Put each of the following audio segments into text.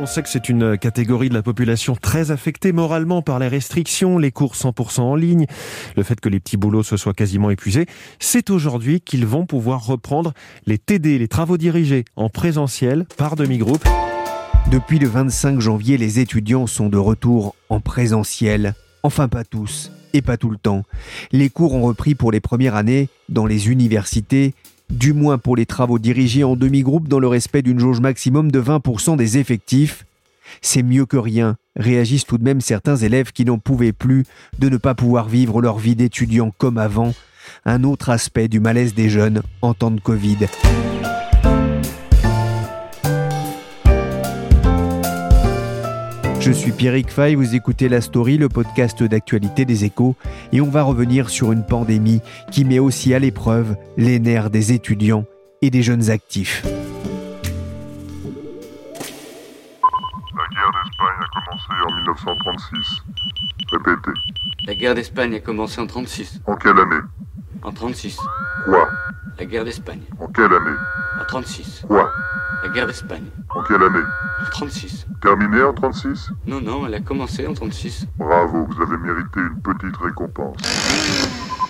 On sait que c'est une catégorie de la population très affectée moralement par les restrictions, les cours 100% en ligne, le fait que les petits boulots se soient quasiment épuisés. C'est aujourd'hui qu'ils vont pouvoir reprendre les TD, les travaux dirigés en présentiel par demi-groupe. Depuis le 25 janvier, les étudiants sont de retour en présentiel. Enfin pas tous et pas tout le temps. Les cours ont repris pour les premières années dans les universités du moins pour les travaux dirigés en demi-groupe dans le respect d'une jauge maximum de 20% des effectifs. C'est mieux que rien, réagissent tout de même certains élèves qui n'en pouvaient plus de ne pas pouvoir vivre leur vie d'étudiant comme avant, un autre aspect du malaise des jeunes en temps de Covid. Je suis Pierrick Fay, vous écoutez La Story, le podcast d'actualité des échos, et on va revenir sur une pandémie qui met aussi à l'épreuve les nerfs des étudiants et des jeunes actifs. La guerre d'Espagne a commencé en 1936. Répétez. La guerre d'Espagne a commencé en 36. En quelle année? En 36. Quoi La guerre d'Espagne. En quelle année En 36. Quoi La guerre d'Espagne. En quelle année En 36. Terminée en 36 Non, non, elle a commencé en 36. Bravo, vous avez mérité une petite récompense.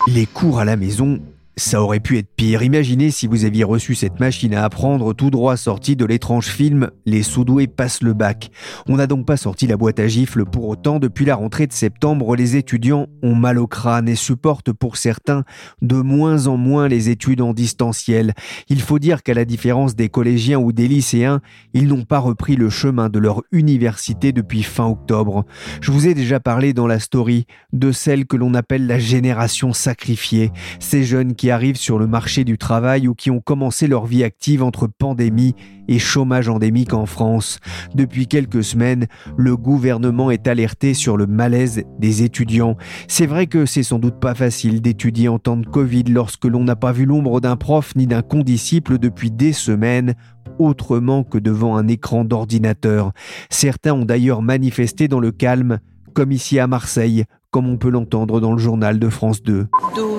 Les cours à la maison ça aurait pu être pire. Imaginez si vous aviez reçu cette machine à apprendre tout droit sortie de l'étrange film Les sous-doués passent le bac. On n'a donc pas sorti la boîte à gifles pour autant. Depuis la rentrée de septembre, les étudiants ont mal au crâne et supportent pour certains de moins en moins les études en distanciel. Il faut dire qu'à la différence des collégiens ou des lycéens, ils n'ont pas repris le chemin de leur université depuis fin octobre. Je vous ai déjà parlé dans la story de celle que l'on appelle la génération sacrifiée. Ces jeunes qui arrivent sur le marché du travail ou qui ont commencé leur vie active entre pandémie et chômage endémique en France. Depuis quelques semaines, le gouvernement est alerté sur le malaise des étudiants. C'est vrai que c'est sans doute pas facile d'étudier en temps de Covid lorsque l'on n'a pas vu l'ombre d'un prof ni d'un condisciple depuis des semaines autrement que devant un écran d'ordinateur. Certains ont d'ailleurs manifesté dans le calme, comme ici à Marseille, comme on peut l'entendre dans le journal de France 2. Dos au mur,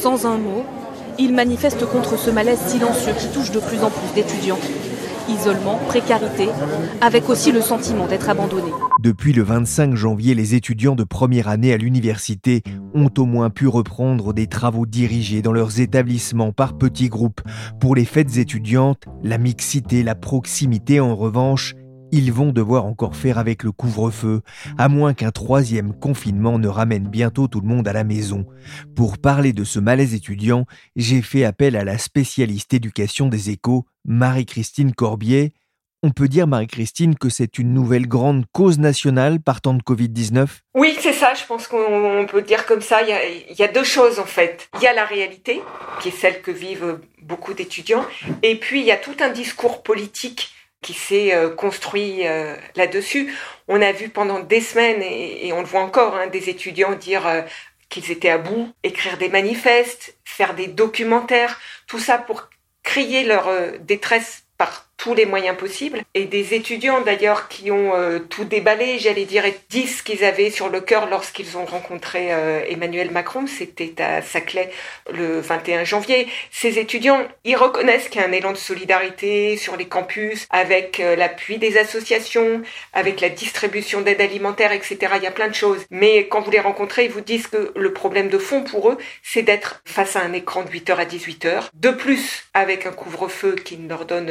sans un mot, il manifeste contre ce malaise silencieux qui touche de plus en plus d'étudiants. Isolement, précarité, avec aussi le sentiment d'être abandonné. Depuis le 25 janvier, les étudiants de première année à l'université ont au moins pu reprendre des travaux dirigés dans leurs établissements par petits groupes. Pour les fêtes étudiantes, la mixité, la proximité en revanche ils vont devoir encore faire avec le couvre-feu, à moins qu'un troisième confinement ne ramène bientôt tout le monde à la maison. Pour parler de ce malaise étudiant, j'ai fait appel à la spécialiste éducation des échos, Marie-Christine Corbier. On peut dire, Marie-Christine, que c'est une nouvelle grande cause nationale partant de Covid-19 Oui, c'est ça, je pense qu'on peut dire comme ça. Il y, a, il y, a, deux choses en fait. Il y a la réalité, qui est celle que vivent beaucoup d'étudiants, et puis il y a tout un discours politique qui s'est euh, construit euh, là-dessus. On a vu pendant des semaines, et, on le voit encore, hein, des étudiants dire euh, qu'ils étaient à bout, écrire des manifestes, faire des documentaires, tout ça pour crier leur détresse par tous les moyens possibles. Et des étudiants d'ailleurs qui ont euh, tout déballé, j'allais dire, dit ce qu'ils avaient sur le cœur lorsqu'ils ont rencontré euh, Emmanuel Macron. C'était à Saclay le 21 janvier. Ces étudiants, ils reconnaissent qu'il y a un élan de solidarité sur les campus, avec euh, l'appui des associations, avec la distribution d'aide alimentaire, etc. Il y a plein de choses. Mais quand vous les rencontrez, ils vous disent que le problème de fond pour eux, c'est d'être face à un écran de 8h à 18h. De plus, avec un couvre-feu qui ne leur donne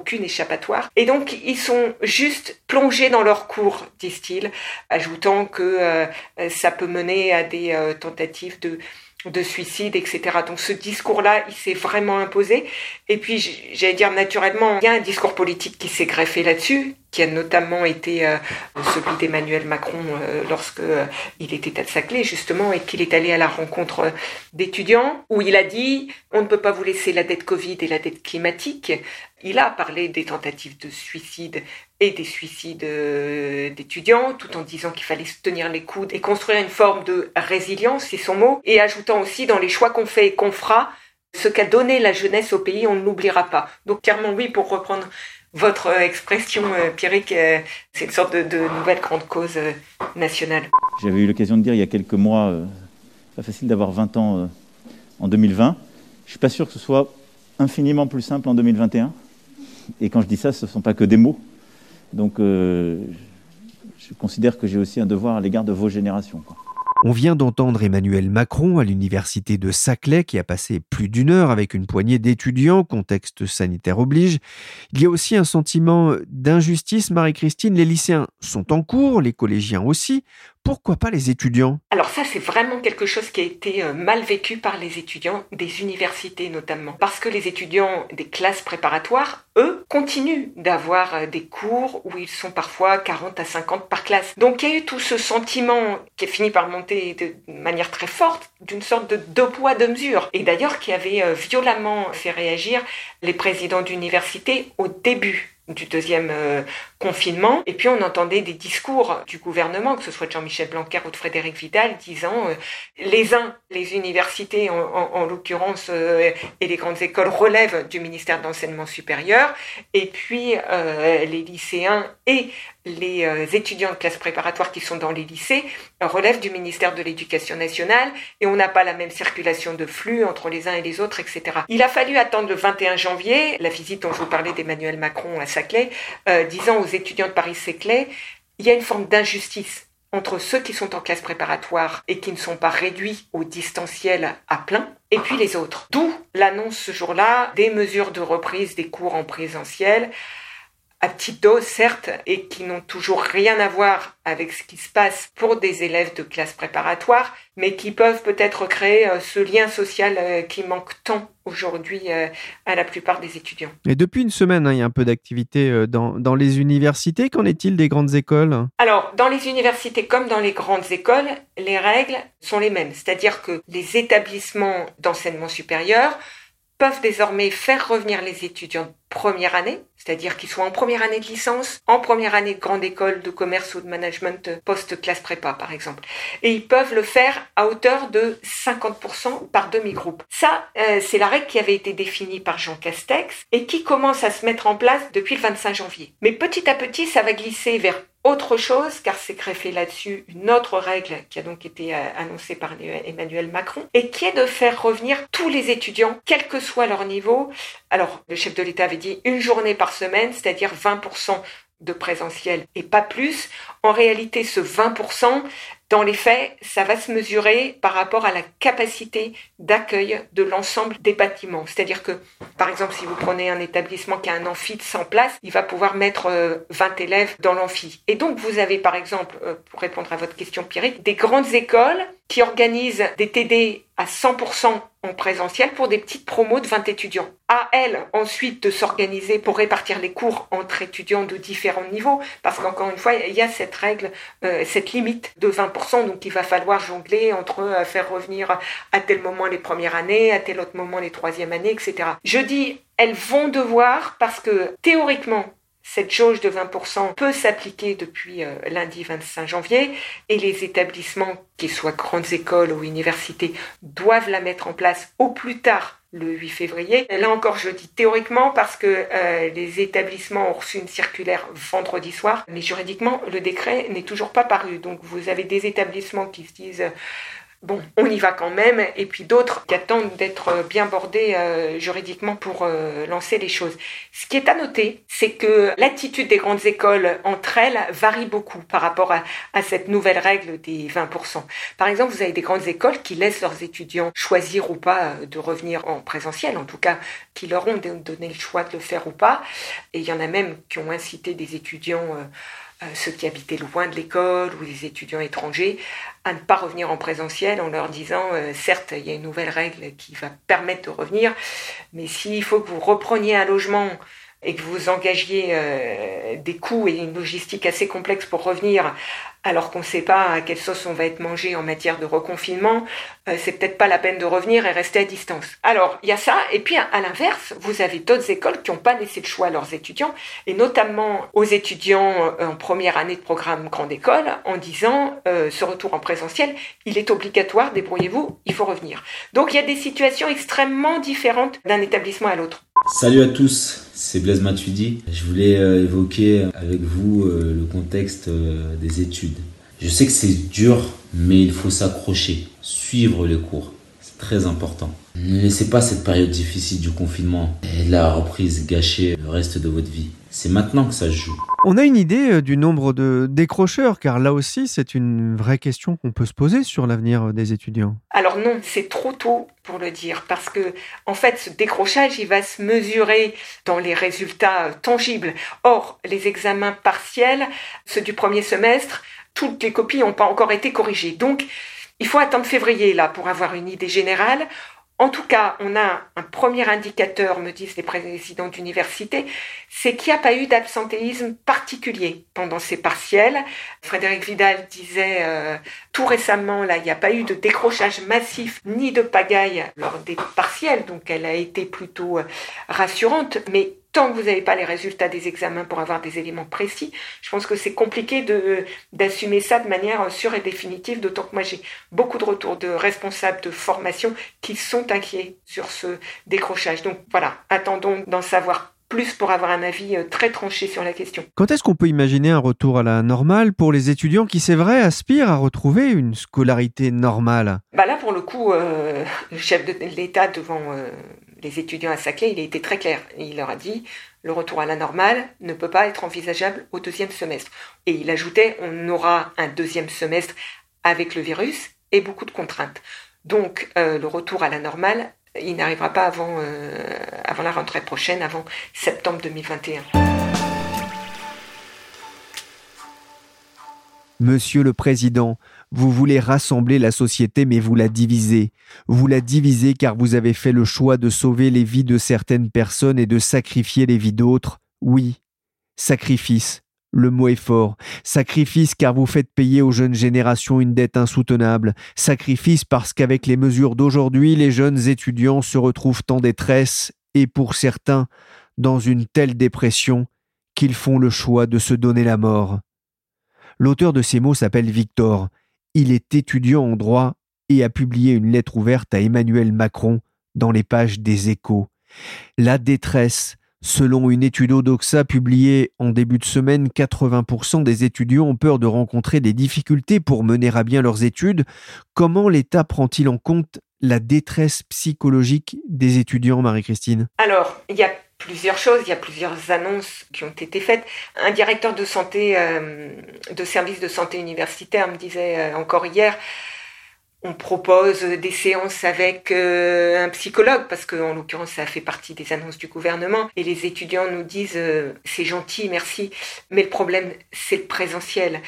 aucune échappatoire. Et donc, ils sont juste plongés dans leur cours, disent-ils, ajoutant que euh, ça peut mener à des euh, tentatives de de suicide, etc. Donc ce discours-là, il s'est vraiment imposé. Et puis, j'allais dire naturellement, il y a un discours politique qui s'est greffé là-dessus, qui a notamment été euh, celui d'Emmanuel Macron euh, lorsque euh, il était à Saclay justement et qu'il est allé à la rencontre d'étudiants où il a dit on ne peut pas vous laisser la dette Covid et la dette climatique. Il a parlé des tentatives de suicide et des suicides d'étudiants, tout en disant qu'il fallait se tenir les coudes et construire une forme de résilience, c'est son mot, et ajoutant aussi dans les choix qu'on fait et qu'on fera, ce qu'a donné la jeunesse au pays, on ne l'oubliera pas. Donc clairement oui, pour reprendre votre euh, expression, euh, Pierrick, euh, c'est une sorte de, nouvelle grande cause nationale. J'avais eu l'occasion de dire il y a quelques mois, pas facile d'avoir 20 ans en 2020. Je suis pas sûr que ce soit infiniment plus simple en 2021. Et quand je dis ça, ce ne sont pas que des mots. Donc, je considère que j'ai aussi un devoir à l'égard de vos générations. On vient d'entendre Emmanuel Macron à l'université de Saclay qui a passé plus d'une heure avec une poignée d'étudiants, contexte sanitaire oblige. Il y a aussi un sentiment d'injustice, Marie-Christine. Les lycéens sont en cours, les collégiens aussi. Pourquoi pas les étudiants? Alors ça, c'est vraiment quelque chose qui a été euh, mal vécu par les étudiants des universités notamment. Parce que les étudiants des classes préparatoires, eux, continuent d'avoir euh, des cours où ils sont parfois 40 à 50 par classe. Donc il y a eu tout ce sentiment qui a fini par monter de manière très forte d'une sorte de deux poids, deux mesures. Et d'ailleurs qui avait euh, violemment fait réagir les présidents d'université au début du deuxième euh, confinement. Et puis on entendait des discours du gouvernement, que ce soit de Jean-Michel Blanquer ou de Frédéric Vidal, disant euh, les uns, les universités en, en, l'occurrence et les grandes écoles relèvent du ministère de l'enseignement supérieur, et puis les lycéens et les étudiants de classe préparatoire qui sont dans les lycées relèvent du ministère de l'Éducation nationale et on n'a pas la même circulation de flux entre les uns et les autres, etc. Il a fallu attendre le 21 janvier, la visite dont je vous parlais d'Emmanuel Macron à Saclay, euh, disant aux étudiants de Paris-Saclay, il y a une forme d'injustice entre ceux qui sont en classe préparatoire et qui ne sont pas réduits au distanciel à plein, et puis les autres. D'où l'annonce ce jour-là des mesures de reprise des cours en présentiel à petite dose, certes, et qui n'ont toujours rien à voir avec ce qui se passe pour des élèves de classe préparatoire, mais qui peuvent peut-être créer euh, ce lien social euh, qui manque tant aujourd'hui euh, à la plupart des étudiants. Et depuis une semaine, hein, il y a un peu d'activité dans, dans, les universités. Qu'en est-il des grandes écoles? Alors, dans les universités comme dans les grandes écoles, les règles sont les mêmes. C'est-à-dire que les établissements d'enseignement supérieur peuvent désormais faire revenir les étudiants de première année, c'est-à-dire qu'ils soient en première année de licence, en première année de grande école de commerce ou de management post-classe prépa, par exemple. Et ils peuvent le faire à hauteur de 50% par demi-groupe. Ça, euh, c'est la règle qui avait été définie par Jean Castex et qui commence à se mettre en place depuis le 25 janvier. Mais petit à petit, ça va glisser vers autre chose, car c'est greffé là-dessus une autre règle qui a donc été euh, annoncée par Emmanuel Macron, et qui est de faire revenir tous les étudiants, quel que soit leur niveau. Alors, le chef de l'État avait dit une journée par semaine, c'est-à-dire 20% de présentiel et pas plus. En réalité, ce 20%, dans les faits, ça va se mesurer par rapport à la capacité d'accueil de l'ensemble des bâtiments. C'est-à-dire que, par exemple, si vous prenez un établissement qui a un amphi de 100 places, il va pouvoir mettre 20 euh, élèves dans l'amphi. Et donc, vous avez, par exemple, euh, pour répondre à votre question, Pierrick, des grandes écoles qui organisent des TD à 100% en présentiel pour des petites promos de 20 étudiants. À elles, ensuite, de s'organiser pour répartir les cours entre étudiants de différents niveaux, parce qu'encore une fois, il y a cette règle, euh, cette limite de 20%, donc il va falloir jongler entre euh, faire revenir à tel moment les premières années, à tel autre moment les troisièmes années, etc. Je dis, elles vont devoir, parce que théoriquement, cette jauge de 20% peut s'appliquer depuis euh, lundi 25 janvier et les établissements, qu'ils soient grandes écoles ou universités, doivent la mettre en place au plus tard le 8 février. Là encore, je dis théoriquement parce que euh, les établissements ont reçu une circulaire vendredi soir, mais juridiquement, le décret n'est toujours pas paru. Donc vous avez des établissements qui se disent bon, on y va quand même, et puis d'autres qui attendent d'être bien bordés euh, juridiquement pour euh, lancer les choses. Ce qui est à noter, c'est que l'attitude des grandes écoles entre elles varie beaucoup par rapport à, cette nouvelle règle des 20%. Par exemple, vous avez des grandes écoles qui laissent leurs étudiants choisir ou pas de revenir en présentiel, en tout cas qui leur ont donné le choix de le faire ou pas, et il y en a même qui ont incité des étudiants euh, euh, ceux qui habitaient loin de l'école ou les étudiants étrangers à ne pas revenir en présentiel en leur disant euh, certes il y a une nouvelle règle qui va permettre de revenir mais s'il faut que vous repreniez un logement et que vous engagiez euh, des coûts et une logistique assez complexe pour revenir alors qu'on ne sait pas à quelle sauce on va être mangé en matière de reconfinement, euh, c'est peut-être pas la peine de revenir et rester à distance. Alors, il y a ça, et puis à, l'inverse, vous avez d'autres écoles qui n'ont pas laissé le choix à leurs étudiants, et notamment aux étudiants euh, en première année de programme grande école, en disant euh, ce retour en présentiel, il est obligatoire, débrouillez-vous, il faut revenir. Donc il y a des situations extrêmement différentes d'un établissement à l'autre. Salut à tous, c'est Blaise Matuidi. Je voulais évoquer avec vous le contexte des études. Je sais que c'est dur, mais il faut s'accrocher, suivre les cours. C'est très important. Ne laissez pas cette période difficile du confinement et de la reprise gâcher le reste de votre vie. C'est maintenant que ça se joue. On a une idée euh, du nombre de décrocheurs, car là aussi, c'est une vraie question qu'on peut se poser sur l'avenir euh, des étudiants. Alors non, c'est trop tôt pour le dire, parce que en fait, ce décrochage, il va se mesurer dans les résultats euh, tangibles. Or, les examens partiels, ceux du premier semestre, toutes les copies n'ont pas encore été corrigées. Donc, il faut attendre février là pour avoir une idée générale. En tout cas, on a un premier indicateur, me disent les présidents d'université, c'est qu'il n'y a pas eu d'absentéisme particulier pendant ces partiels. Frédéric Vidal disait euh, tout récemment, là, il n'y a pas eu de décrochage massif ni de pagaille lors des partiels, donc elle a été plutôt euh, rassurante. Mais tant que vous n'avez pas les résultats des examens pour avoir des éléments précis, je pense que c'est compliqué d'assumer ça de manière sûre et définitive, d'autant que moi j'ai beaucoup de retours de responsables de formation qui sont inquiets sur ce décrochage. Donc voilà, attendons d'en savoir plus pour avoir un avis euh, très tranché sur la question. Quand est-ce qu'on peut imaginer un retour à la normale pour les étudiants qui, c'est vrai, aspirent à retrouver une scolarité normale? Bah Là, pour le coup, euh, le chef de l'État devant euh, les étudiants à Saclay, il a été très clair. Il leur a dit le retour à la normale ne peut pas être envisageable au deuxième semestre. Et il ajoutait on aura un deuxième semestre avec le virus et beaucoup de contraintes. Donc euh, le retour à la normale, il n'arrivera pas avant, euh, avant la rentrée prochaine, avant septembre 2021. Monsieur le Président, vous voulez rassembler la société, mais vous la divisez. Vous la divisez car vous avez fait le choix de sauver les vies de certaines personnes et de sacrifier les vies d'autres. Oui, sacrifice. Le mot est fort. Sacrifice car vous faites payer aux jeunes générations une dette insoutenable. Sacrifice parce qu'avec les mesures d'aujourd'hui, les jeunes étudiants se retrouvent en détresse et pour certains dans une telle dépression qu'ils font le choix de se donner la mort. L'auteur de ces mots s'appelle Victor. Il est étudiant en droit et a publié une lettre ouverte à Emmanuel Macron dans les pages des échos. La détresse. Selon une étude Odoxa publiée en début de semaine, 80% des étudiants ont peur de rencontrer des difficultés pour mener à bien leurs études. Comment l'État prend-il en compte la détresse psychologique des étudiants, Marie-Christine? Alors, il y a plusieurs choses, il y a plusieurs annonces qui ont été faites. Un directeur de santé, euh, de service de santé universitaire me disait euh, encore hier, on propose des séances avec euh, un psychologue parce que en l'occurrence ça fait partie des annonces du gouvernement et les étudiants nous disent c'est gentil merci mais le problème c'est le présentiel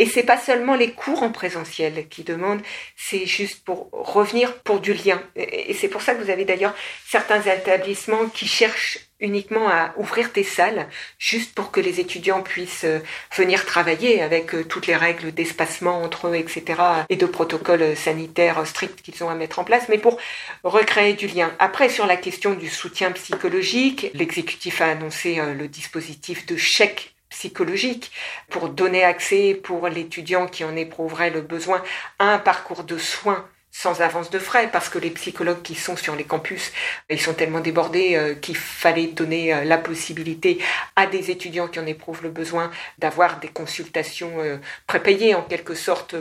et c'est pas seulement les cours en présentiel qui demandent, c'est juste pour revenir pour du lien. Et c'est pour ça que vous avez d'ailleurs certains établissements qui cherchent uniquement à ouvrir des salles juste pour que les étudiants puissent euh, venir travailler avec euh, toutes les règles d'espacement entre eux, etc. et de protocoles sanitaires stricts qu'ils ont à mettre en place, mais pour recréer du lien. Après, sur la question du soutien psychologique, l'exécutif a annoncé euh, le dispositif de chèque psychologique pour donner accès pour l'étudiant qui en éprouverait le besoin à un parcours de soins sans avance de frais parce que les psychologues qui sont sur les campus, ils sont tellement débordés euh, qu'il fallait donner euh, la possibilité à des étudiants qui en éprouvent le besoin d'avoir des consultations euh, prépayées en quelque sorte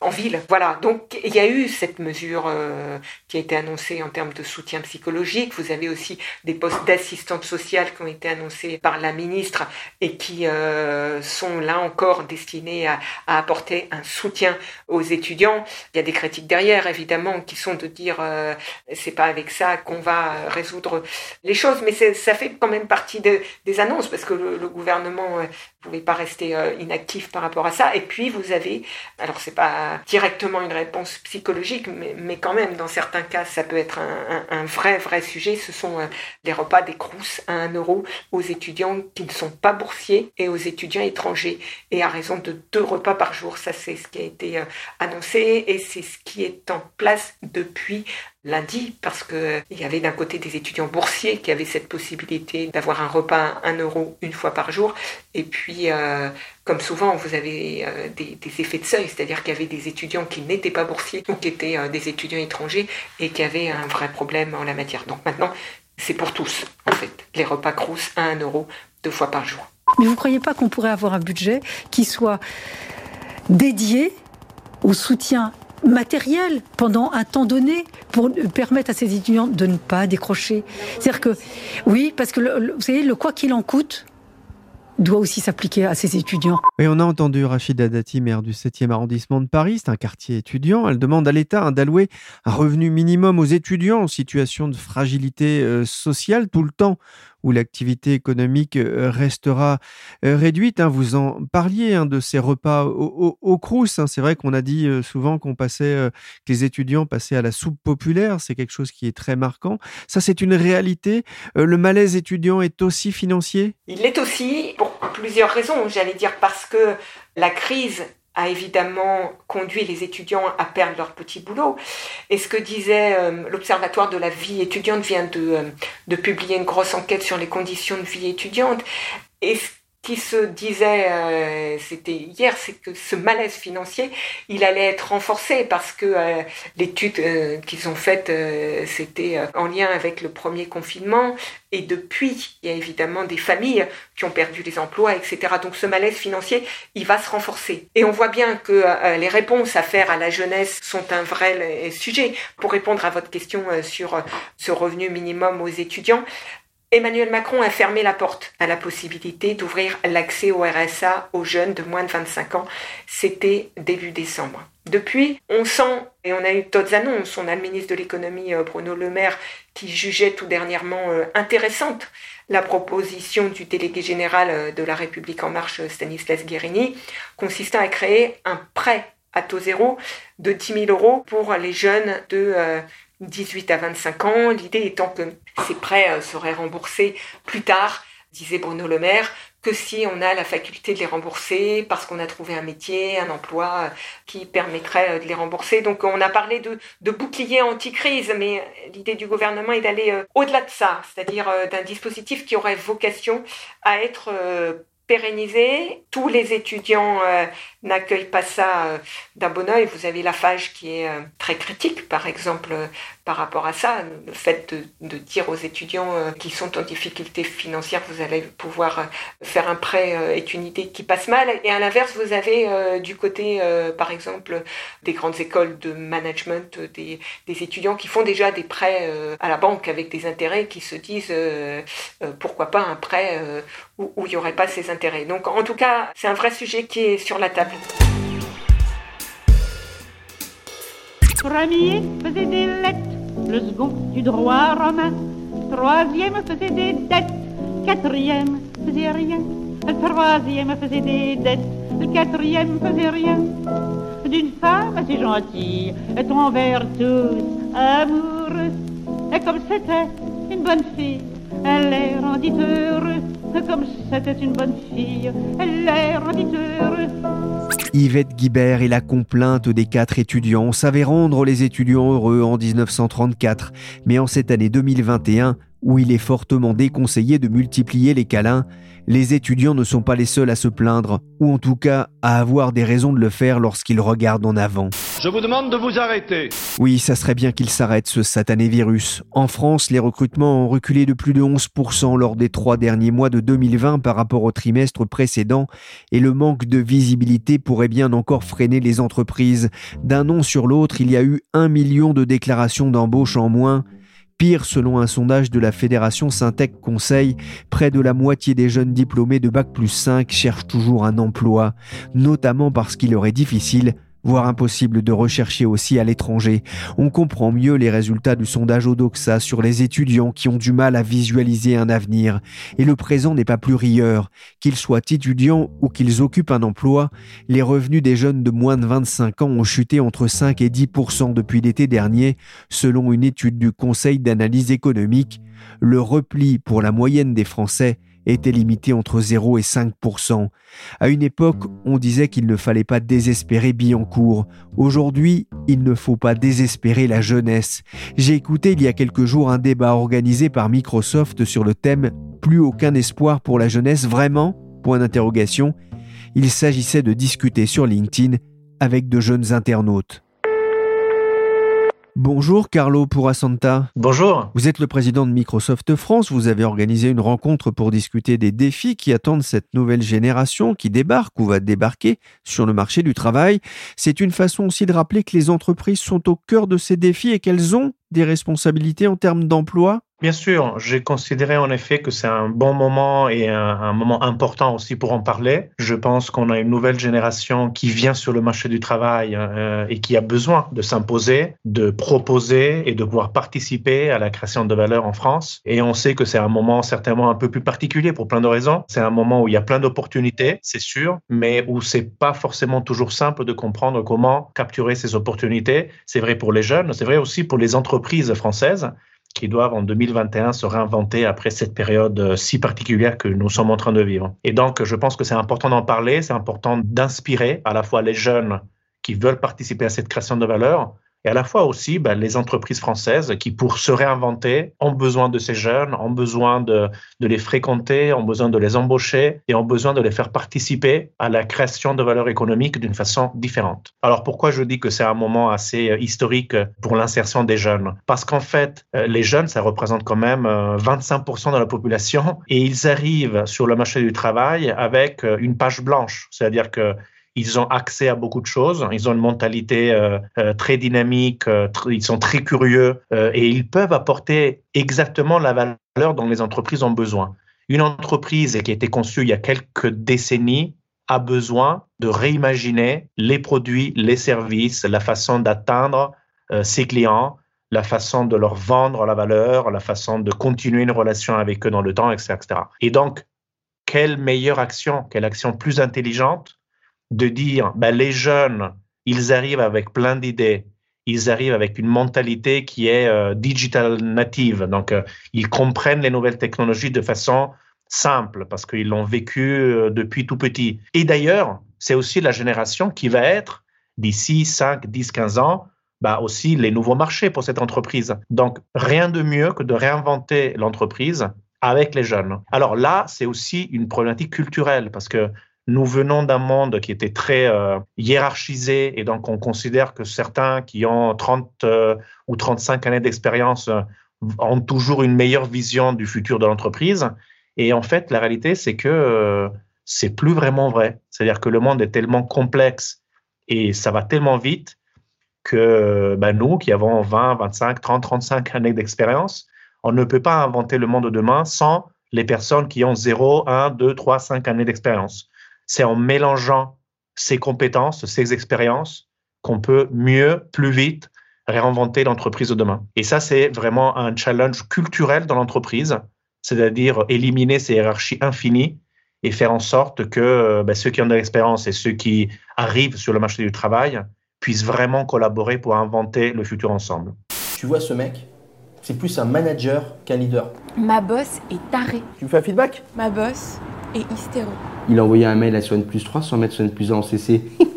en ville. Voilà, donc il y a eu cette mesure qui a été annoncée en termes de soutien psychologique. Vous avez aussi des postes d'assistante sociale qui ont été annoncés par la ministre et qui sont là encore destinés à, à apporter un soutien aux étudiants. Il y a des critiques derrière évidemment qui sont de dire euh, c'est pas avec ça qu'on va résoudre les choses, mais ça fait quand même partie des annonces parce que le, gouvernement ne pouvait pas rester inactif par rapport à ça. Et puis vous avez, alors c'est pas directement une réponse psychologique, mais, mais, quand même dans certains cas ça peut être un, vrai vrai sujet. Ce sont les repas des Crous à 1 euro aux étudiants qui ne sont pas boursiers et aux étudiants étrangers et à raison de deux repas par jour. Ça c'est ce qui a été annoncé et c'est ce qui est en place depuis lundi parce que il y avait d'un côté des étudiants boursiers qui avaient cette possibilité d'avoir un repas à 1 euro une fois par jour. Et puis euh, comme souvent vous avez euh, des, effets de seuil c'est-à-dire qu'il y avait des étudiants qui n'étaient pas boursiers ou qui étaient euh, des étudiants étrangers et qui avaient un vrai problème en la matière. Donc maintenant c'est pour tous en fait les repas crous à 1 euro deux fois par jour. Mais vous ne croyez pas qu'on pourrait avoir un budget qui soit dédié au soutien matériel pendant un temps donné pour permettre à ces étudiants de ne pas décrocher. C'est-à-dire que, oui, parce que vous savez, le quoi qu'il en coûte, doit aussi s'appliquer à ces étudiants. Et on a entendu Rachida Dati, maire du 7e arrondissement de Paris, c'est un quartier étudiant. Elle demande à l'État d'allouer un revenu minimum aux étudiants en situation de fragilité euh, sociale tout le temps où l'activité économique euh, restera euh, réduite. Hein. Vous en parliez hein, de ces repas au, au. Hein. C'est vrai qu'on a dit souvent qu'on passait, que les étudiants passaient à la soupe populaire. C'est quelque chose qui est très marquant. Ça, c'est une réalité. Le malaise étudiant est aussi financier? Il l'est aussi pour plusieurs raisons. J'allais dire parce que la crise a évidemment conduit les étudiants à perdre leur petit boulot. Et ce que disait euh, l'Observatoire de la vie étudiante vient de, euh, de publier une grosse enquête sur les conditions de vie étudiante. Qui se disait, euh, c'était hier, c'est que ce malaise financier, il allait être renforcé parce que euh, l'étude euh, qu'ils ont faite, c'était en lien avec le premier confinement. Et depuis, il y a évidemment des familles qui ont perdu les emplois, etc. Donc ce malaise financier, il va se renforcer. Et on voit bien que les réponses à faire à la jeunesse sont un vrai sujet. Pour répondre à votre question sur ce revenu minimum aux étudiants, Emmanuel Macron a fermé la porte à la possibilité d'ouvrir l'accès au RSA aux jeunes de moins de 25 ans. C'était début décembre. Depuis, on sent, et on a eu d'autres annonces, on a le ministre de l'économie euh, Bruno Le Maire qui jugeait tout dernièrement euh, intéressante la proposition du délégué général euh, de la République en marche Stanislas Guérini consistant à créer un prêt à taux zéro de 10 000 euros pour les jeunes de 18 à 25 ans, l'idée étant que ces prêts euh, seraient remboursés plus tard, disait Bruno Le Maire, que si on a la faculté de les rembourser parce qu'on a trouvé un métier, un emploi euh, qui permettrait euh, de les rembourser. Donc on a parlé de, de bouclier anti-crise, mais l'idée du gouvernement est d'aller au-delà de ça, c'est-à-dire d'un dispositif qui aurait vocation à être pérennisé. Tous les étudiants euh, n'accueillent pas ça euh, d'un bon oeil. Vous avez la FAGE qui est euh, très critique, par exemple, par rapport à ça. Le fait de, dire aux étudiants qui sont en difficulté financière, vous allez pouvoir faire un prêt est une idée qui passe mal. Et à l'inverse, vous avez du côté, par exemple, des grandes écoles de management, des, étudiants qui font déjà des prêts à la banque avec des intérêts qui se disent pourquoi pas un prêt où, il n'y aurait pas ces intérêts. Donc en tout cas, c'est un vrai sujet qui est sur la table. Le second du droit romain, troisième faisait des dettes, quatrième faisait rien, le troisième faisait des dettes, le quatrième faisait rien. D'une femme assez gentille, envers tous amoureux, et comme c'était une bonne fille, elle les rendit heureux comme c'était une bonne fille, elle est Yvette Guibert est la complainte des quatre étudiants. On savait rendre les étudiants heureux en 1934, mais en cette année 2021, où il est fortement déconseillé de multiplier les câlins, les étudiants ne sont pas les seuls à se plaindre, ou en tout cas à avoir des raisons de le faire lorsqu'ils regardent en avant. Je vous demande de vous arrêter. Oui, ça serait bien qu'il s'arrête ce satané virus. En France, les recrutements ont reculé de plus de 11% lors des trois derniers mois de 2020 par rapport au trimestre précédent, et le manque de visibilité pourrait bien encore freiner les entreprises. D'un an sur l'autre, il y a eu un million de déclarations d'embauche en moins. Pire, selon un sondage de la Fédération Syntec Conseil, près de la moitié des jeunes diplômés de Bac plus 5 cherchent toujours un emploi, notamment parce qu'il leur est difficile voire impossible de rechercher aussi à l'étranger. On comprend mieux les résultats du sondage Odoxa sur les étudiants qui ont du mal à visualiser un avenir. Et le présent n'est pas plus rieur. Qu'ils soient étudiants ou qu'ils occupent un emploi, les revenus des jeunes de moins de 25 ans ont chuté entre 5 et 10 depuis l'été dernier, selon une étude du Conseil d'analyse économique. Le repli pour la moyenne des Français était limité entre 0 et 5% À une époque, on disait qu'il ne fallait pas désespérer Billancourt. Aujourd'hui, il ne faut pas désespérer la jeunesse. J'ai écouté il y a quelques jours un débat organisé par Microsoft sur le thème Plus aucun espoir pour la jeunesse, vraiment? Point d'interrogation. Il s'agissait de discuter sur LinkedIn avec de jeunes internautes. Bonjour Carlo Purasanta. Bonjour. Vous êtes le président de Microsoft France. Vous avez organisé une rencontre pour discuter des défis qui attendent cette nouvelle génération qui débarque ou va débarquer sur le marché du travail. C'est une façon aussi de rappeler que les entreprises sont au cœur de ces défis et qu'elles ont des responsabilités en termes d'emploi Bien sûr, j'ai considéré en effet que c'est un bon moment et un, moment important aussi pour en parler. Je pense qu'on a une nouvelle génération qui vient sur le marché du travail euh, et qui a besoin de s'imposer, de proposer et de pouvoir participer à la création de valeur en France. Et on sait que c'est un moment certainement un peu plus particulier pour plein de raisons. C'est un moment où il y a plein d'opportunités, c'est sûr, mais où c'est pas forcément toujours simple de comprendre comment capturer ces opportunités. C'est vrai pour les jeunes, c'est vrai aussi pour les entreprises françaises qui doivent en 2021 se réinventer après cette période euh, si particulière que nous sommes en train de vivre. Et donc, je pense que c'est important d'en parler, c'est important d'inspirer à la fois les jeunes qui veulent participer à cette création de valeur, et à la fois aussi ben, les entreprises françaises qui, pour se réinventer, ont besoin de ces jeunes, ont besoin de, de, les fréquenter, ont besoin de les embaucher et ont besoin de les faire participer à la création de valeur économique d'une façon différente. Alors pourquoi je dis que c'est un moment assez euh, historique pour l'insertion des jeunes? Parce qu'en fait, euh, les jeunes, ça représente quand même 25% euh, de la population et ils arrivent sur le marché du travail avec une page blanche, c'est-à-dire que ils ont accès à beaucoup de choses, ils ont une mentalité euh, euh, très dynamique, euh, ils sont très curieux et ils peuvent apporter exactement la valeur dont les entreprises ont besoin. Une entreprise qui a été conçue il y a quelques décennies a besoin de réimaginer les produits, les services, la façon d'atteindre ses clients, la façon de leur vendre la valeur, la façon de continuer une relation avec eux dans le temps, etc. Et donc, quelle meilleure action, quelle action plus intelligente de dire ben, les jeunes, ils arrivent avec plein d'idées, ils arrivent avec une mentalité qui est euh, digital native, donc euh, ils comprennent les nouvelles technologies de façon simple parce qu'ils l'ont vécu euh, depuis tout petit. Et d'ailleurs, c'est aussi la génération qui va être d'ici 5, 10, 15 ans, bah aussi les nouveaux marchés pour cette entreprise. Donc, rien de mieux que de réinventer l'entreprise avec les jeunes. Alors là, c'est aussi une problématique culturelle parce que nous venons d'un monde qui était très euh, hiérarchisé et donc on considère que certains qui ont 30 euh, ou 35 années d'expérience euh, ont toujours une meilleure vision du futur de l'entreprise. Et en fait, la réalité, c'est que c'est plus vraiment vrai. C'est-à-dire que le monde est tellement complexe et ça va tellement vite que ben, nous, qui avons 20, 25, 30, 35 années d'expérience, on ne peut pas inventer le monde de demain sans les personnes qui ont 0, 1, 2, 3, 5 années d'expérience c'est en mélangeant ces compétences, ces expériences, qu'on peut mieux, plus vite réinventer l'entreprise de demain. Et ça, c'est vraiment un challenge culturel dans l'entreprise, c'est-à-dire éliminer ces hiérarchies infinies et faire en sorte que euh, ben, ceux qui ont de l'expérience et ceux qui arrivent sur le marché du travail puissent vraiment collaborer pour inventer le futur ensemble. Tu vois ce mec? C'est plus un manager qu'un leader. Ma boss est tarée. Tu me fais un feedback? Ma boss est hystéro. Il a envoyé un mail à Swan plus 3 sans mettre Swan plus 1 en CC.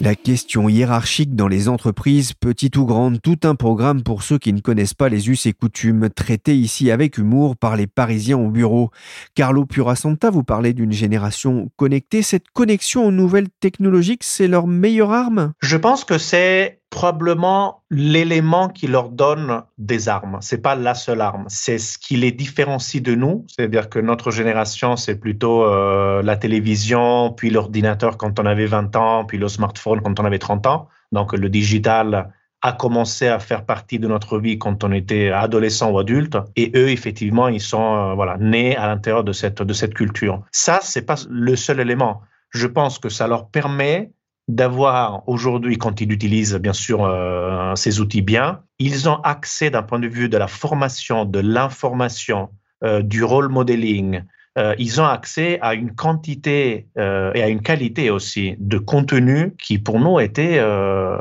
La question hiérarchique dans les entreprises, petites ou grandes, tout un programme pour ceux qui ne connaissent pas les us et coutumes, traités ici avec humour par les Parisiens au bureau. Carlo Purasanta, vous parlez d'une génération connectée. Cette connexion aux nouvelles technologiques, c'est leur meilleure arme? Je pense que c'est probablement l'élément qui leur donne des armes. C'est pas la seule arme. C'est ce qui les différencie de nous. C'est-à-dire que notre génération, c'est plutôt euh, la télévision, puis l'ordinateur quand on avait 20 ans, puis le smartphone quand on avait 30 ans. Donc le digital a commencé à faire partie de notre vie quand on était adolescent ou adulte. Et eux, effectivement, ils sont euh, voilà nés à l'intérieur de cette de cette culture. Ça, c'est pas le seul élément. Je pense que ça leur permet d'avoir aujourd'hui, quand ils utilisent bien sûr euh, ces outils bien, ils ont accès d'un point de vue de la formation, de l'information, euh, du role modeling, euh, ils ont accès à une quantité euh, et à une qualité aussi de contenu qui pour nous était euh,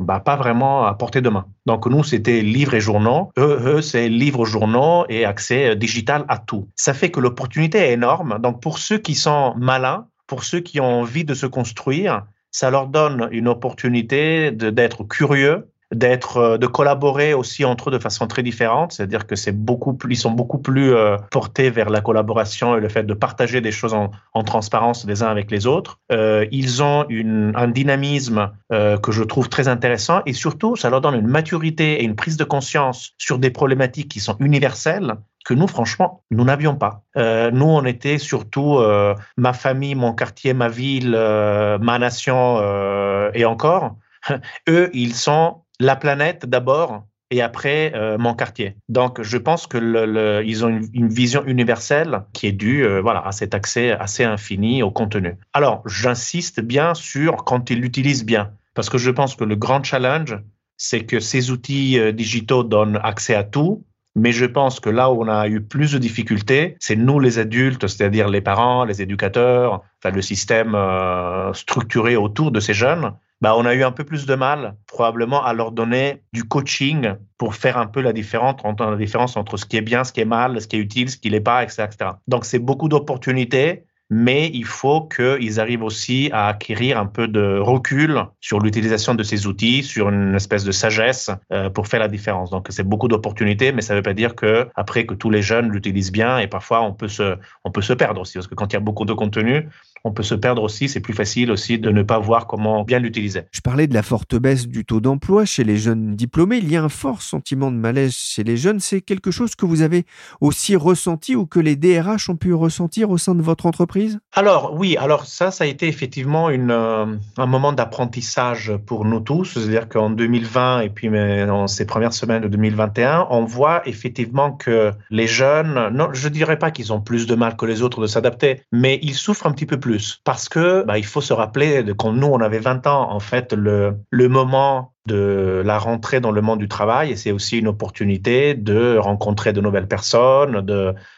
bah, pas vraiment à portée de main. Donc nous, c'était livres et journaux. Eux, eux c'est livres, journaux et accès digital à tout. Ça fait que l'opportunité est énorme. Donc pour ceux qui sont malins, pour ceux qui ont envie de se construire, ça leur donne une opportunité d'être curieux, d'être, euh, de collaborer aussi entre eux de façon très différente. C'est-à-dire que c'est beaucoup plus, ils sont beaucoup plus euh, portés vers la collaboration et le fait de partager des choses en, en transparence les uns avec les autres. Euh, ils ont une, un dynamisme euh, que je trouve très intéressant et surtout, ça leur donne une maturité et une prise de conscience sur des problématiques qui sont universelles que nous, franchement, nous n'avions pas. Euh, nous, on était surtout euh, ma famille, mon quartier, ma ville, euh, ma nation euh, et encore. Eux, ils sont la planète d'abord et après euh, mon quartier. Donc, je pense que le, le, ils ont une, vision universelle qui est due, euh, voilà, à cet accès assez infini au contenu. Alors, j'insiste bien sur quand ils l'utilisent bien, parce que je pense que le grand challenge, c'est que ces outils euh, digitaux donnent accès à tout, mais je pense que là où on a eu plus de difficultés, c'est nous les adultes, c'est-à-dire les parents, les éducateurs, enfin le système euh, structuré autour de ces jeunes, bah, on a eu un peu plus de mal probablement à leur donner du coaching pour faire un peu la différence, entre, la différence entre ce qui est bien, ce qui est mal, ce qui est utile, ce qui n'est pas, etc., etc. Donc c'est beaucoup d'opportunités mais il faut qu'ils arrivent aussi à acquérir un peu de recul sur l'utilisation de ces outils, sur une espèce de sagesse euh, pour faire la différence. Donc c'est beaucoup d'opportunités, mais ça ne veut pas dire que après que tous les jeunes l'utilisent bien et parfois on peut se on peut se perdre aussi parce que quand il y a beaucoup de contenu, on peut se perdre aussi. C'est plus facile aussi de ne pas voir comment bien l'utiliser. Je parlais de la forte baisse du taux d'emploi chez les jeunes diplômés. Il y a un fort sentiment de malaise chez les jeunes. C'est quelque chose que vous avez aussi ressenti ou que les DRH ont pu ressentir au sein de votre entreprise? Alors oui, alors ça, ça a été effectivement une, euh, un moment d'apprentissage pour nous tous. C'est-à-dire qu'en 2020 et puis dans ces premières semaines de 2021, on voit effectivement que les jeunes, non, je dirais pas qu'ils ont plus de mal que les autres de s'adapter, mais ils souffrent un petit peu plus parce que bah, il faut se rappeler quand nous on avait 20 ans en fait le moment de la rentrée dans le monde du travail et c'est aussi une opportunité de rencontrer de nouvelles personnes,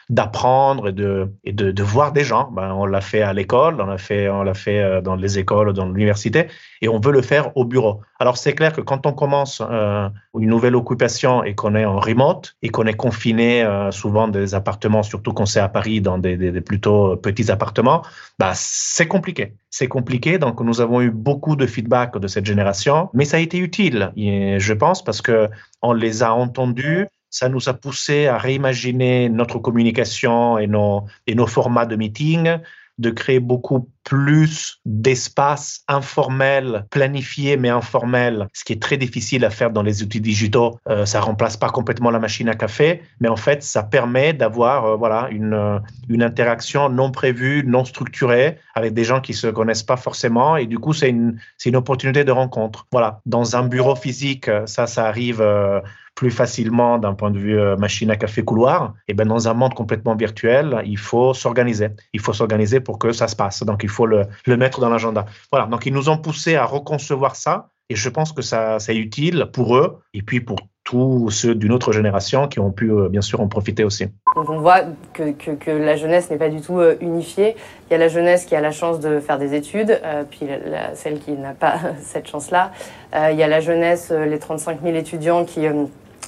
d'apprendre et de et de, de voir des gens. Ben, on l'a fait à l'école, on l'a fait fait dans les écoles, dans l'université et on veut le faire au bureau. Alors c'est clair que quand on commence euh, une nouvelle occupation et qu'on est en remote et qu'on est confiné euh, souvent dans des appartements, surtout quand c'est à Paris dans des, des, des plutôt petits appartements, bah c'est compliqué. C'est compliqué. Donc nous avons eu beaucoup de feedback de cette génération, mais ça a été utile je pense, parce que on les a entendus. Ça nous a poussé à réimaginer notre communication et nos, et nos formats de meeting, de créer beaucoup plus d'espace informel, planifié mais informel, ce qui est très difficile à faire dans les outils digitaux. Euh, ça remplace pas complètement la machine à café, mais en fait, ça permet d'avoir euh, voilà une euh, une interaction non prévue, non structurée avec des gens qui se connaissent pas forcément et du coup, c'est une une opportunité de rencontre. Voilà, dans un bureau physique, ça ça arrive euh, plus facilement d'un point de vue euh, machine à café couloir, et ben dans un monde complètement virtuel, il faut s'organiser. Il faut s'organiser pour que ça se passe. Donc il faut le, le mettre dans l'agenda. Voilà. Donc ils nous ont poussé à reconcevoir ça, et je pense que ça c'est utile pour eux et puis pour tous ceux d'une autre génération qui ont pu euh, bien sûr en profiter aussi. Donc on voit que, que, la jeunesse n'est pas du tout euh, unifiée. Il y a la jeunesse qui a la chance de faire des études, puis celle qui n'a pas cette chance-là. Il y a la jeunesse, les 35 000 étudiants qui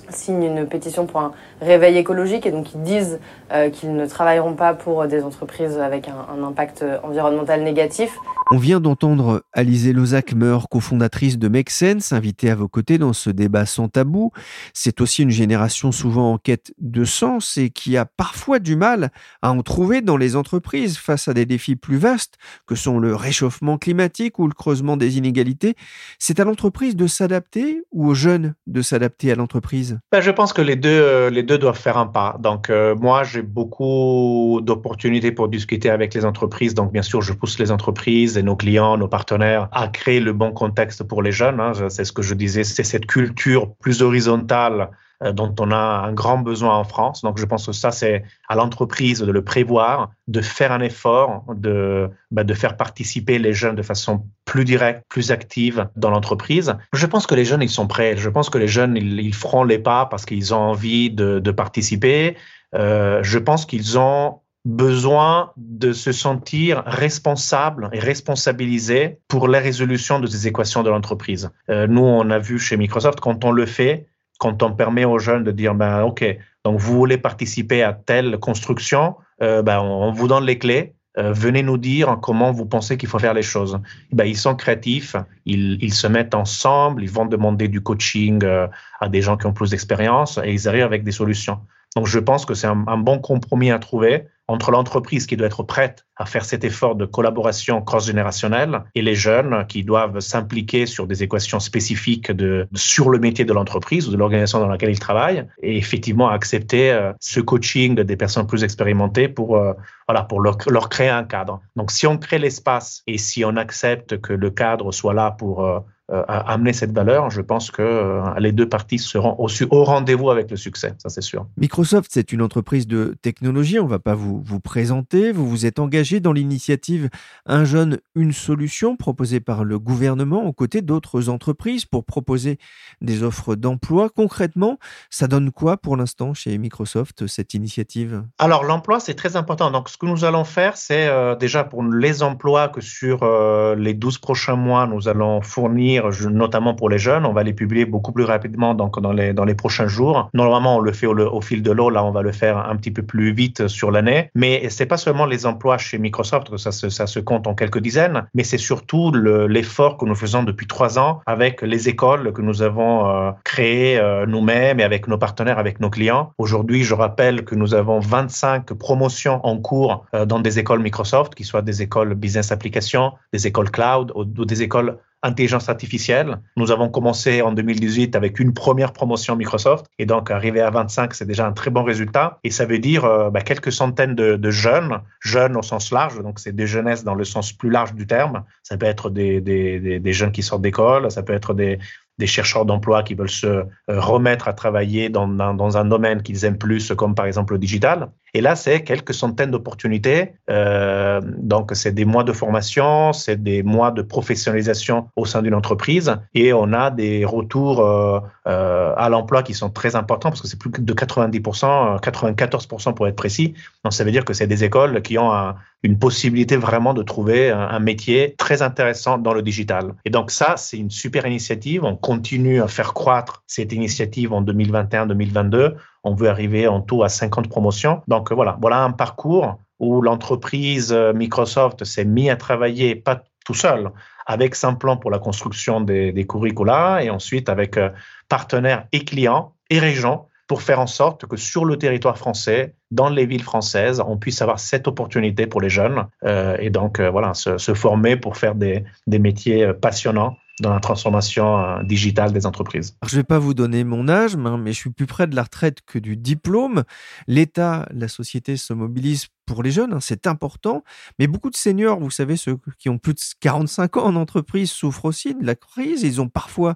signent une pétition pour un réveil écologique et donc qui disent qu'ils ne travailleront pas pour des entreprises avec un, un impact environnemental négatif. On vient d'entendre Alizé Lozac-Meur, cofondatrice de Make Sense, invitée à vos côtés dans ce débat sans tabou. C'est aussi une génération souvent en quête de sens et qui a parfois du mal à en trouver dans les entreprises face à des défis plus vastes que sont le réchauffement climatique ou le creusement des inégalités. C'est à l'entreprise de s'adapter ou aux jeunes de s'adapter à l'entreprise? Ben, Je pense que les deux, les deux doivent faire un pas. Donc euh, moi, j'ai beaucoup d'opportunités pour discuter avec les entreprises. Donc bien sûr, je pousse les entreprises et nos clients, nos partenaires à créer le bon contexte pour les jeunes. Hein. C'est ce que je disais, c'est cette culture plus horizontale dont on a un grand besoin en France. Donc je pense que ça, c'est à l'entreprise de le prévoir, de faire un effort, de, bah, de faire participer les jeunes de façon plus directe, plus active dans l'entreprise. Je pense que les jeunes, ils sont prêts. Je pense que les jeunes, ils, feront les pas parce qu'ils ont envie de participer. Euh, je pense qu'ils ont besoin de se sentir responsables et responsabilisés pour la résolution de ces équations de l'entreprise. Euh, nous, on a vu chez Microsoft, quand on le fait, quand on permet aux jeunes de dire, ben, OK, donc vous voulez participer à telle construction, euh, ben, on, vous donne les clés, venez nous dire comment vous pensez qu'il faut faire les choses. Ben, ils sont créatifs, ils, se mettent ensemble, ils vont demander du coaching à des gens qui ont plus d'expérience et ils arrivent avec des solutions. Donc je pense que c'est un, bon compromis à trouver entre l'entreprise qui doit être prête à faire cet effort de collaboration cross-générationnelle et les jeunes qui doivent s'impliquer sur des équations spécifiques de, sur le métier de l'entreprise ou de l'organisation dans laquelle ils travaillent et effectivement accepter euh, ce coaching des personnes plus expérimentées pour, euh, voilà, pour leur, créer un cadre. Donc si on crée l'espace et si on accepte que le cadre soit là pour euh, amener cette valeur, je pense que euh, les deux parties seront au, au rendez-vous avec le succès, ça c'est sûr. Microsoft, c'est une entreprise de technologie, on ne va pas vous, vous présenter. Vous vous êtes engagé dans l'initiative Un jeune, une solution proposée par le gouvernement aux côtés d'autres entreprises pour proposer des offres d'emploi. Concrètement, ça donne quoi pour l'instant chez Microsoft, cette initiative? Alors l'emploi, c'est très important. Donc ce que nous allons faire, c'est euh, déjà pour les emplois que sur les 12 prochains mois, nous allons fournir notamment pour les jeunes. On va les publier beaucoup plus rapidement donc dans les, dans les prochains jours. Normalement, on le fait au, fil de l'eau. Là, on va le faire un petit peu plus vite sur l'année. Mais c'est pas seulement les emplois chez Microsoft, que ça se, ça se compte en quelques dizaines, mais c'est surtout l'effort que nous faisons depuis trois ans avec les écoles que nous avons euh, créées euh, nous-mêmes et avec nos partenaires, avec nos clients. Aujourd'hui, je rappelle que nous avons 25 promotions en cours euh, dans des écoles Microsoft, qui soient des écoles business application, des écoles cloud ou des écoles intelligence artificielle. Nous avons commencé en 2018 avec une première promotion Microsoft et donc arriver à 25, c'est déjà un très bon résultat. Et ça veut dire euh, bah, quelques centaines de, jeunes, jeunes au sens large, donc c'est des jeunesses dans le sens plus large du terme. Ça peut être des, des, des jeunes qui sortent d'école, ça peut être des, des chercheurs d'emploi qui veulent se euh, remettre à travailler dans, dans, un domaine qu'ils aiment plus, comme par exemple le digital. Et là, c'est quelques centaines d'opportunités. Euh, donc, c'est des mois de formation, c'est des mois de professionnalisation au sein d'une entreprise, et on a des retours euh, euh à l'emploi qui sont très importants parce que c'est plus de 90%, 94% pour être précis. Donc, ça veut dire que c'est des écoles qui ont un, une possibilité vraiment de trouver un, un, métier très intéressant dans le digital. Et donc ça, c'est une super initiative. On continue à faire croître cette initiative en 2021-2022. On veut arriver en tout à 50 promotions. Donc voilà, voilà un parcours où l'entreprise euh, Microsoft s'est mis à travailler, pas tout seul, avec plan pour la construction des, des curricula et ensuite avec euh, partenaires et clients et régions pour faire en sorte que sur le territoire français, dans les villes françaises, on puisse avoir cette opportunité pour les jeunes euh, et donc euh, voilà se, former pour faire des, métiers euh, passionnants dans la transformation euh, digitale des entreprises. je ne vais pas vous donner mon âge, mais je suis plus près de la retraite que du diplôme. L'État, la société se mobilise pour les jeunes, hein, c'est important. Mais beaucoup de seniors, vous savez, ceux qui ont plus de 45 ans en entreprise, souffrent aussi de la crise. Ils ont parfois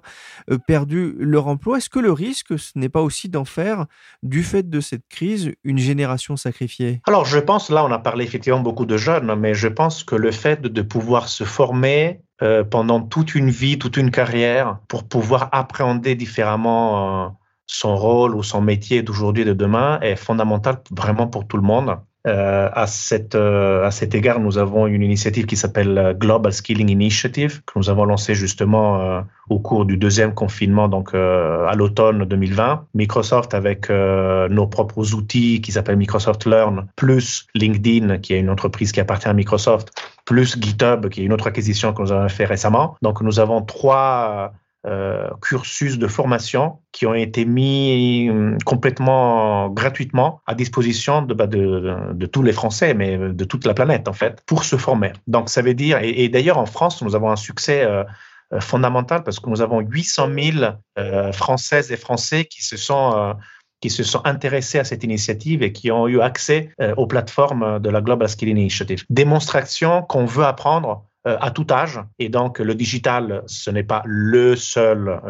euh, perdu leur emploi. Est-ce que le risque, ce n'est pas aussi d'en faire, du fait de cette crise, une génération sacrifiée? Alors, je pense, là, on a parlé effectivement beaucoup de jeunes, mais je pense que le fait de pouvoir se former euh, pendant toute une vie, toute une carrière, pour pouvoir appréhender différemment euh, son rôle ou son métier d'aujourd'hui et de demain est fondamental vraiment pour tout le monde. Euh, à, cette, euh, à cet égard, nous avons une initiative qui s'appelle Global Skilling Initiative, que nous avons lancée justement euh, au cours du deuxième confinement, donc à l'automne 2020. Microsoft, avec nos propres outils qui s'appellent Microsoft Learn, plus LinkedIn, qui est une entreprise qui appartient à Microsoft, plus GitHub, qui est une autre acquisition que nous avons fait récemment. Donc, nous avons trois euh, cursus de formation qui ont été mis hum, complètement gratuitement à disposition de, bah, de, tous les Français, mais de toute la planète en fait, pour se former. Donc ça veut dire, et, d'ailleurs en France, nous avons un succès euh, euh, fondamental parce que nous avons 800 000 Françaises et Français qui se sont qui se sont intéressés à cette initiative et qui ont eu accès aux plateformes de la Global Skill Initiative. Démonstration qu'on veut apprendre à tout âge. Et donc, le digital, ce n'est pas le seul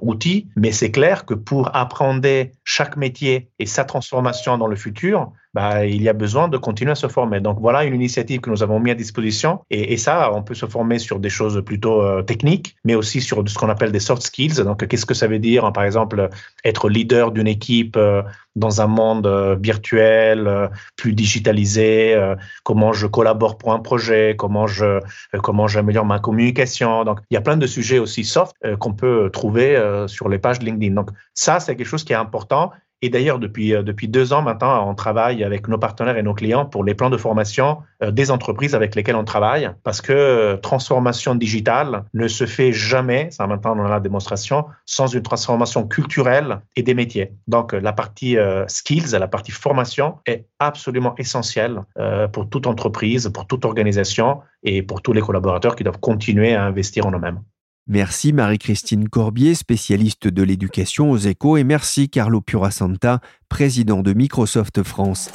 outil, mais c'est clair que pour apprendre chaque métier et sa transformation dans le futur, bah, il y a besoin de continuer à se former. Donc voilà une initiative que nous avons mis à disposition. Et, ça, on peut se former sur des choses plutôt euh, techniques, mais aussi sur ce qu'on appelle des soft skills. Donc qu'est-ce que ça veut dire, par exemple, être leader d'une équipe euh, dans un monde euh, virtuel, plus digitalisé, comment je collabore pour un projet, comment je comment j'améliore ma communication. Donc il y a plein de sujets aussi soft qu'on peut trouver sur les pages LinkedIn. Donc ça, c'est quelque chose qui est important et d'ailleurs, depuis, euh, depuis deux ans maintenant, on travaille avec nos partenaires et nos clients pour les plans de formation euh, des entreprises avec lesquelles on travaille, parce que euh, transformation digitale ne se fait jamais, ça maintenant dans la démonstration, sans une transformation culturelle et des métiers. Donc, la partie skills, la partie formation est absolument essentielle pour toute entreprise, pour toute organisation et pour tous les collaborateurs qui doivent continuer à investir en eux-mêmes. Merci Marie-Christine Corbier, spécialiste de l'éducation aux échos, et merci Carlo Purasanta, président de Microsoft France.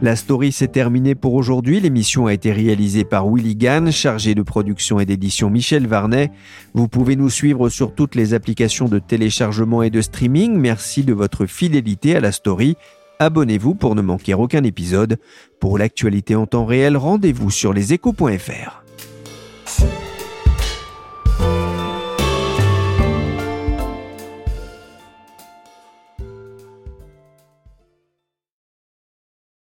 La story s'est terminée pour aujourd'hui. L'émission a été réalisée par Willy Gann, chargé de production et d'édition Michel Varnet. Vous pouvez nous suivre sur toutes les applications de téléchargement et de streaming. Merci de votre fidélité à la story. Abonnez-vous pour ne manquer aucun épisode. Pour l'actualité en temps réel, rendez-vous sur leséchos.fr.